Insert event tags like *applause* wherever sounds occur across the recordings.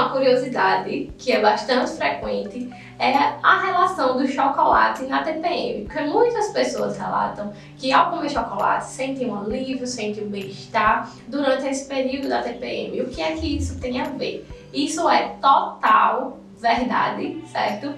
uma curiosidade que é bastante frequente é a relação do chocolate na TPM, porque muitas pessoas relatam que ao comer chocolate sentem um alívio, sentem um bem-estar durante esse período da TPM. O que é que isso tem a ver? Isso é total verdade, certo?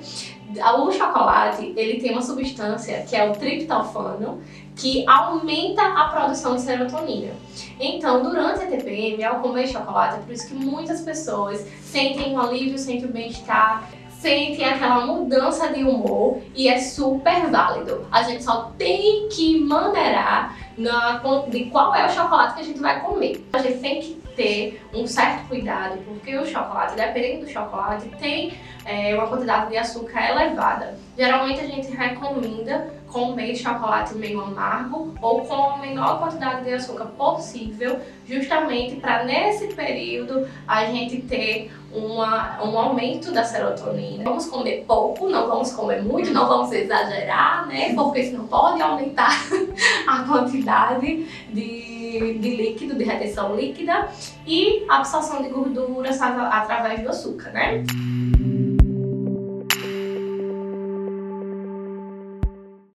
O chocolate, ele tem uma substância que é o triptofano, que aumenta a produção de serotonina. Então, durante a TPM, ao comer chocolate, é por isso que muitas pessoas sentem um alívio, sentem um bem-estar, sentem aquela mudança de humor e é super válido. A gente só tem que maneirar na, de qual é o chocolate que a gente vai comer. A gente tem que ter um certo cuidado, porque o chocolate, dependendo do chocolate, tem é, uma quantidade de açúcar elevada. Geralmente a gente recomenda comer chocolate meio amargo ou com a menor quantidade de açúcar possível, justamente para nesse período a gente ter uma, um aumento da serotonina. Vamos comer pouco, não vamos comer muito, não vamos exagerar, né? Porque senão pode aumentar *laughs* *laughs* a quantidade de, de líquido, de retenção líquida e absorção de gorduras através do açúcar, né?